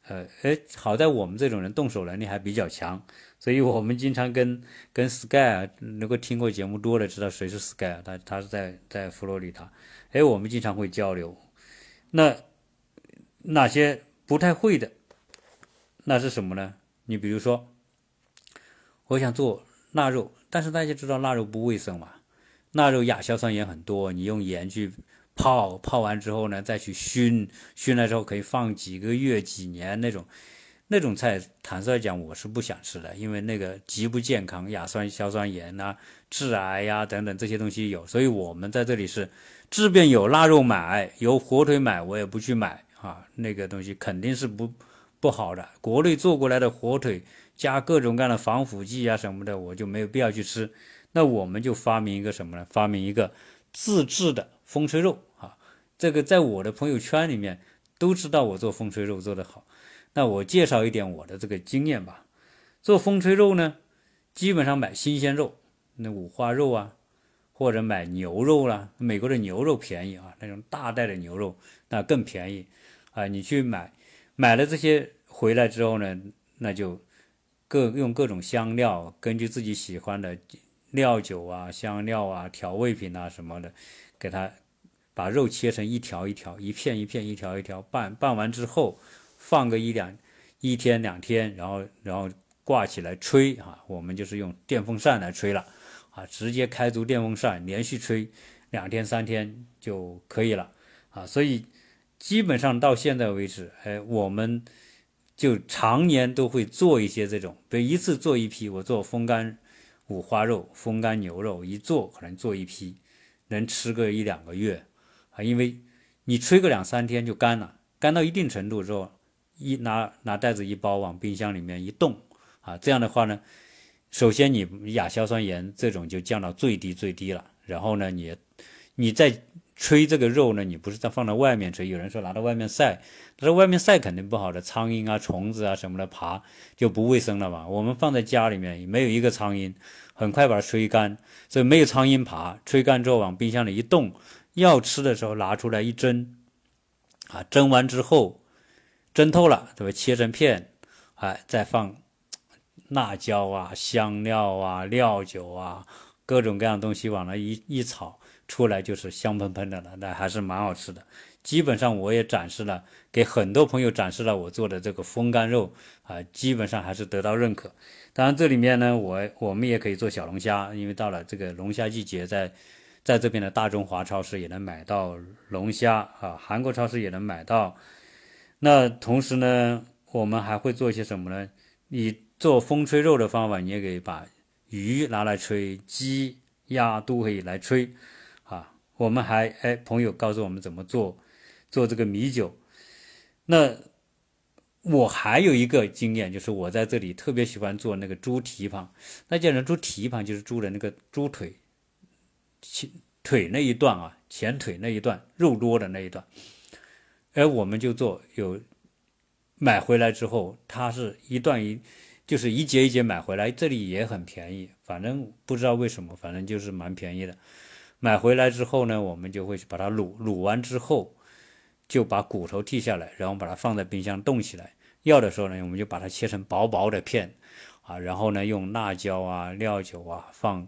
呃，哎，好在我们这种人动手能力还比较强。所以我们经常跟跟 Sky 啊，如果听过节目多的知道谁是 Sky 啊，他他是在在佛罗里达，哎，我们经常会交流。那哪些不太会的，那是什么呢？你比如说，我想做腊肉，但是大家知道腊肉不卫生嘛，腊肉亚硝酸盐很多，你用盐去泡，泡完之后呢，再去熏，熏了之后可以放几个月、几年那种。那种菜，坦率讲，我是不想吃的，因为那个极不健康，亚酸硝酸盐呐，致癌呀等等这些东西有，所以我们在这里是，即便有腊肉买，有火腿买，我也不去买啊，那个东西肯定是不不好的。国内做过来的火腿加各种各样的防腐剂啊什么的，我就没有必要去吃。那我们就发明一个什么呢？发明一个自制的风吹肉啊，这个在我的朋友圈里面都知道我做风吹肉做得好。那我介绍一点我的这个经验吧。做风吹肉呢，基本上买新鲜肉，那五花肉啊，或者买牛肉啦。美国的牛肉便宜啊，那种大袋的牛肉那更便宜啊。你去买，买了这些回来之后呢，那就各用各种香料，根据自己喜欢的料酒啊、香料啊、调味品啊什么的，给它把肉切成一条一条、一片一片、一条一条拌拌完之后。放个一两一天两天，然后然后挂起来吹啊，我们就是用电风扇来吹了啊，直接开足电风扇连续吹两天三天就可以了啊，所以基本上到现在为止，哎，我们就常年都会做一些这种，比如一次做一批，我做风干五花肉、风干牛肉，一做可能做一批，能吃个一两个月因为你吹个两三天就干了，干到一定程度之后。一拿拿袋子一包，往冰箱里面一冻，啊，这样的话呢，首先你亚硝酸盐这种就降到最低最低了。然后呢，你你再吹这个肉呢，你不是在放在外面吹，有人说拿到外面晒，他说外面晒肯定不好的，苍蝇啊、虫子啊什么的爬就不卫生了嘛。我们放在家里面没有一个苍蝇，很快把它吹干，所以没有苍蝇爬。吹干之后往冰箱里一冻，要吃的时候拿出来一蒸，啊，蒸完之后。蒸透了，对吧？切成片，哎，再放辣椒啊、香料啊、料酒啊，各种各样东西往那一一炒，出来就是香喷喷的了，那还是蛮好吃的。基本上我也展示了，给很多朋友展示了我做的这个风干肉啊，基本上还是得到认可。当然这里面呢，我我们也可以做小龙虾，因为到了这个龙虾季节，在在这边的大中华超市也能买到龙虾啊，韩国超市也能买到。那同时呢，我们还会做一些什么呢？你做风吹肉的方法，你也可以把鱼拿来吹，鸡、鸭都可以来吹，啊，我们还哎，朋友告诉我们怎么做，做这个米酒。那我还有一个经验，就是我在这里特别喜欢做那个猪蹄膀。那叫人猪蹄膀，就是猪的那个猪腿前腿那一段啊，前腿那一段肉多的那一段。哎，我们就做有买回来之后，它是一段一。就是一节一节买回来，这里也很便宜，反正不知道为什么，反正就是蛮便宜的。买回来之后呢，我们就会把它卤，卤完之后就把骨头剔下来，然后把它放在冰箱冻起来。要的时候呢，我们就把它切成薄薄的片，啊，然后呢用辣椒啊、料酒啊，放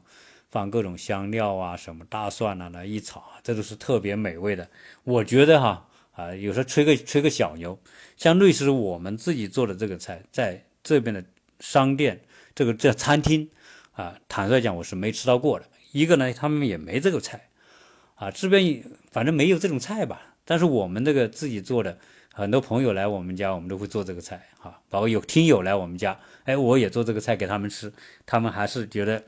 放各种香料啊、什么大蒜啊来一炒，这都是特别美味的。我觉得哈啊，有时候吹个吹个小牛，像类似我们自己做的这个菜，在这边的。商店这个这餐厅啊，坦率讲我是没吃到过的。一个呢，他们也没这个菜啊，这边反正没有这种菜吧。但是我们这个自己做的，很多朋友来我们家，我们都会做这个菜哈。包括有听友来我们家，哎，我也做这个菜给他们吃，他们还是觉得，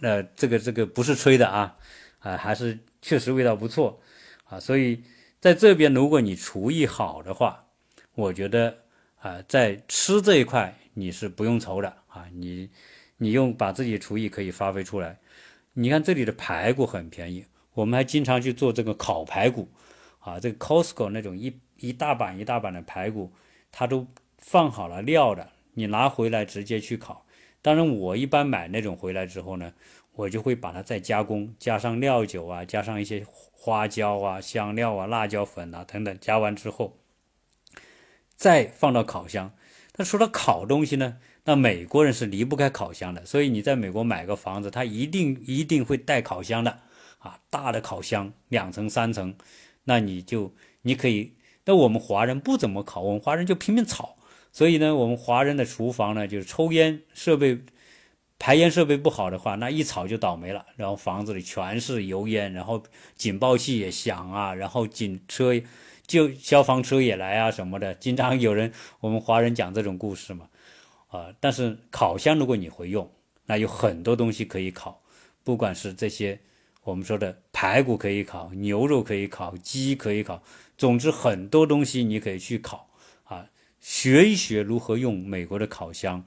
呃，这个这个不是吹的啊，啊，还是确实味道不错啊。所以在这边，如果你厨艺好的话，我觉得啊，在吃这一块。你是不用愁的啊，你你用把自己厨艺可以发挥出来。你看这里的排骨很便宜，我们还经常去做这个烤排骨啊，这个 Costco 那种一一大板一大板的排骨，它都放好了料的，你拿回来直接去烤。当然我一般买那种回来之后呢，我就会把它再加工，加上料酒啊，加上一些花椒啊、香料啊、辣椒粉啊等等，加完之后再放到烤箱。那除了烤东西呢？那美国人是离不开烤箱的，所以你在美国买个房子，他一定一定会带烤箱的啊，大的烤箱，两层三层，那你就你可以。那我们华人不怎么烤，我们华人就拼命炒，所以呢，我们华人的厨房呢，就是抽烟设备、排烟设备不好的话，那一炒就倒霉了，然后房子里全是油烟，然后警报器也响啊，然后警车。就消防车也来啊什么的，经常有人我们华人讲这种故事嘛，啊，但是烤箱如果你会用，那有很多东西可以烤，不管是这些我们说的排骨可以烤，牛肉可以烤，鸡可以烤，总之很多东西你可以去烤，学一学如何用美国的烤箱，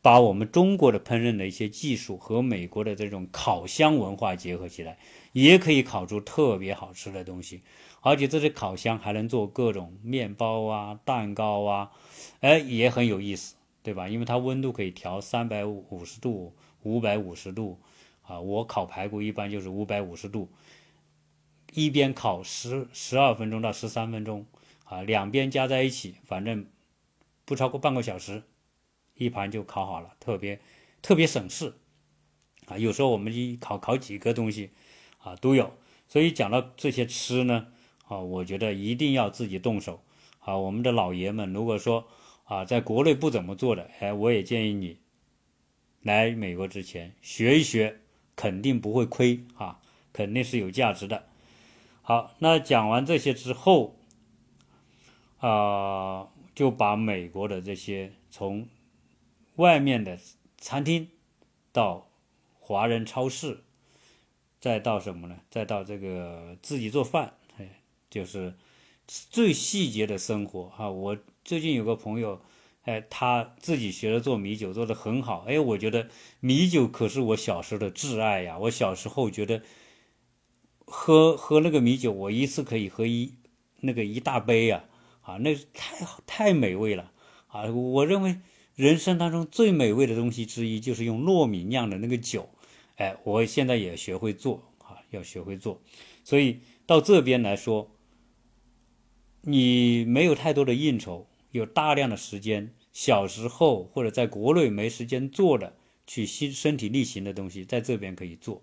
把我们中国的烹饪的一些技术和美国的这种烤箱文化结合起来，也可以烤出特别好吃的东西。而且这些烤箱还能做各种面包啊、蛋糕啊，哎，也很有意思，对吧？因为它温度可以调三百五十度、五百五十度，啊，我烤排骨一般就是五百五十度，一边烤十十二分钟到十三分钟，啊，两边加在一起，反正不超过半个小时，一盘就烤好了，特别特别省事，啊，有时候我们一烤烤几个东西，啊，都有。所以讲到这些吃呢。啊，我觉得一定要自己动手。啊，我们的老爷们，如果说啊，在国内不怎么做的，哎，我也建议你来美国之前学一学，肯定不会亏啊，肯定是有价值的。好，那讲完这些之后，啊，就把美国的这些从外面的餐厅到华人超市，再到什么呢？再到这个自己做饭。哎就是最细节的生活哈，我最近有个朋友，哎，他自己学了做米酒，做的很好，哎，我觉得米酒可是我小时候的挚爱呀。我小时候觉得喝喝那个米酒，我一次可以喝一那个一大杯呀，啊那太太美味了啊！我认为人生当中最美味的东西之一就是用糯米酿的那个酒，哎，我现在也学会做啊，要学会做，所以到这边来说。你没有太多的应酬，有大量的时间小时候或者在国内没时间做的，去身身体力行的东西，在这边可以做。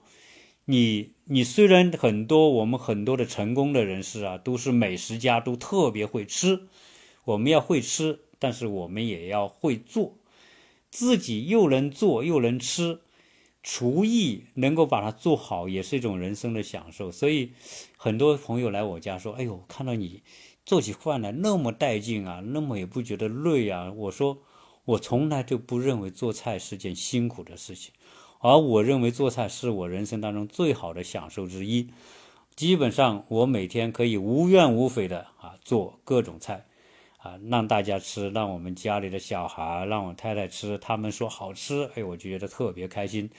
你你虽然很多我们很多的成功的人士啊，都是美食家，都特别会吃。我们要会吃，但是我们也要会做，自己又能做又能吃。厨艺能够把它做好，也是一种人生的享受。所以，很多朋友来我家说：“哎呦，看到你做起饭来那么带劲啊，那么也不觉得累啊。”我说：“我从来就不认为做菜是件辛苦的事情，而我认为做菜是我人生当中最好的享受之一。基本上，我每天可以无怨无悔的啊做各种菜，啊让大家吃，让我们家里的小孩，让我太太吃，他们说好吃，哎，我就觉得特别开心。”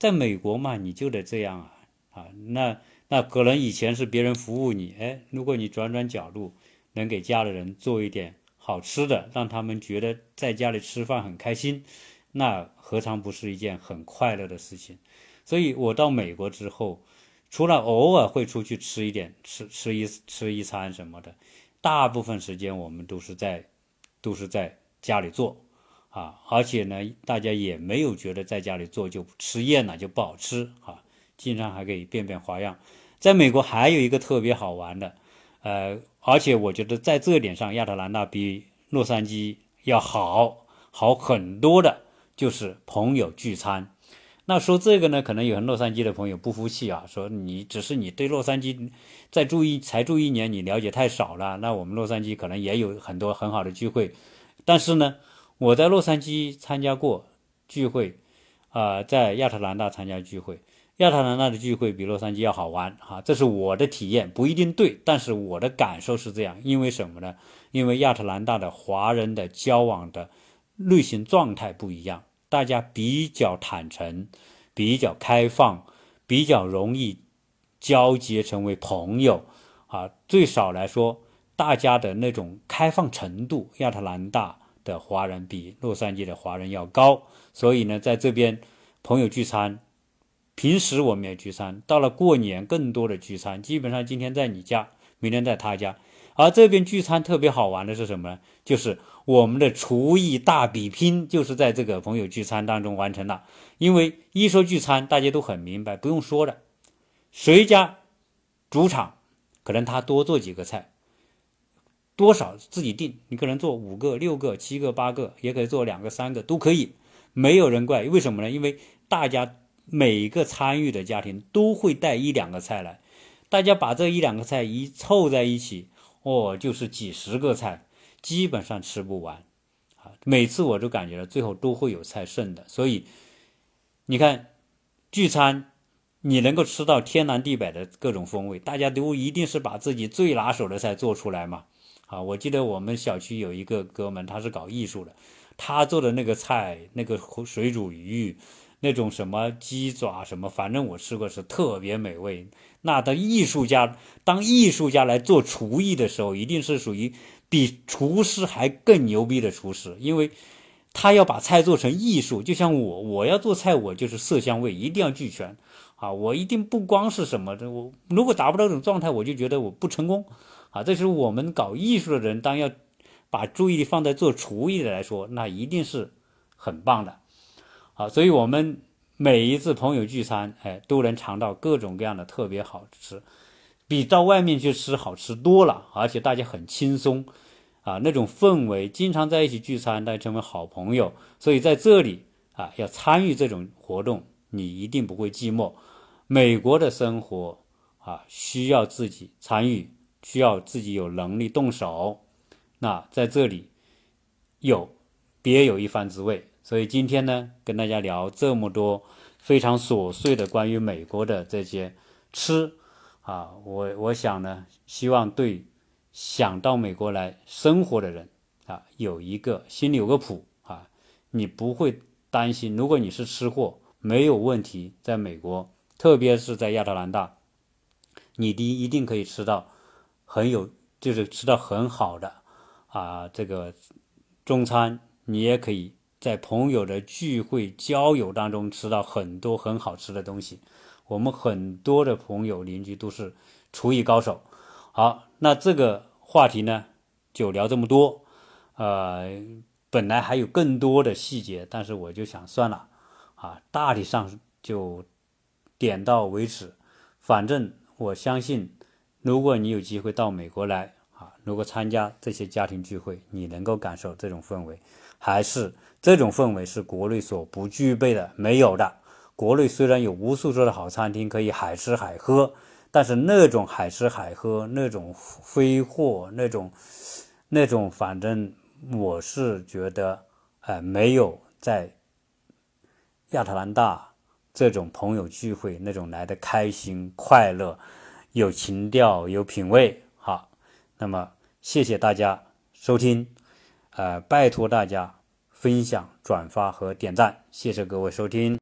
在美国嘛，你就得这样啊啊！那那可能以前是别人服务你，哎，如果你转转角度，能给家里人做一点好吃的，让他们觉得在家里吃饭很开心，那何尝不是一件很快乐的事情？所以我到美国之后，除了偶尔会出去吃一点，吃吃一吃一餐什么的，大部分时间我们都是在都是在家里做。啊，而且呢，大家也没有觉得在家里做就吃厌了，就不好吃啊。经常还可以变变花样。在美国还有一个特别好玩的，呃，而且我觉得在这点上，亚特兰大比洛杉矶要好好很多的，就是朋友聚餐。那说这个呢，可能有洛杉矶的朋友不服气啊，说你只是你对洛杉矶再住一才住一年，你了解太少了。那我们洛杉矶可能也有很多很好的聚会，但是呢。我在洛杉矶参加过聚会，啊，在亚特兰大参加聚会，亚特兰大的聚会比洛杉矶要好玩哈，这是我的体验，不一定对，但是我的感受是这样。因为什么呢？因为亚特兰大的华人的交往的类型状态不一样，大家比较坦诚，比较开放，比较容易交结成为朋友啊。最少来说，大家的那种开放程度，亚特兰大。的华人比洛杉矶的华人要高，所以呢，在这边朋友聚餐，平时我们也聚餐，到了过年更多的聚餐，基本上今天在你家，明天在他家。而这边聚餐特别好玩的是什么呢？就是我们的厨艺大比拼，就是在这个朋友聚餐当中完成了。因为一说聚餐，大家都很明白，不用说的，谁家主场，可能他多做几个菜。多少自己定，你可能做五个、六个、七个、八个，也可以做两个、三个，都可以，没有人怪。为什么呢？因为大家每个参与的家庭都会带一两个菜来，大家把这一两个菜一凑在一起，哦，就是几十个菜，基本上吃不完啊。每次我都感觉到最后都会有菜剩的，所以你看聚餐，你能够吃到天南地北的各种风味，大家都一定是把自己最拿手的菜做出来嘛。啊，我记得我们小区有一个哥们，他是搞艺术的，他做的那个菜，那个水煮鱼，那种什么鸡爪什么，反正我吃过是特别美味。那当艺术家，当艺术家来做厨艺的时候，一定是属于比厨师还更牛逼的厨师，因为他要把菜做成艺术。就像我，我要做菜，我就是色香味一定要俱全啊，我一定不光是什么的，我如果达不到这种状态，我就觉得我不成功。啊，这是我们搞艺术的人，当要把注意力放在做厨艺的来说，那一定是很棒的。好，所以我们每一次朋友聚餐，哎，都能尝到各种各样的特别好吃，比到外面去吃好吃多了，而且大家很轻松，啊，那种氛围，经常在一起聚餐，大家成为好朋友。所以在这里啊，要参与这种活动，你一定不会寂寞。美国的生活啊，需要自己参与。需要自己有能力动手，那在这里有别有一番滋味。所以今天呢，跟大家聊这么多非常琐碎的关于美国的这些吃啊，我我想呢，希望对想到美国来生活的人啊，有一个心里有个谱啊，你不会担心。如果你是吃货，没有问题，在美国，特别是在亚特兰大，你的一定可以吃到。很有，就是吃到很好的啊，这个中餐，你也可以在朋友的聚会、交友当中吃到很多很好吃的东西。我们很多的朋友、邻居都是厨艺高手。好，那这个话题呢，就聊这么多。呃，本来还有更多的细节，但是我就想算了，啊，大体上就点到为止。反正我相信，如果你有机会到美国来，啊，如果参加这些家庭聚会，你能够感受这种氛围，还是这种氛围是国内所不具备的、没有的。国内虽然有无数座的好餐厅，可以海吃海喝，但是那种海吃海喝、那种挥霍、那种、那种，反正。我是觉得，呃，没有在亚特兰大这种朋友聚会那种来的开心、快乐、有情调、有品味。好，那么谢谢大家收听，呃，拜托大家分享、转发和点赞，谢谢各位收听。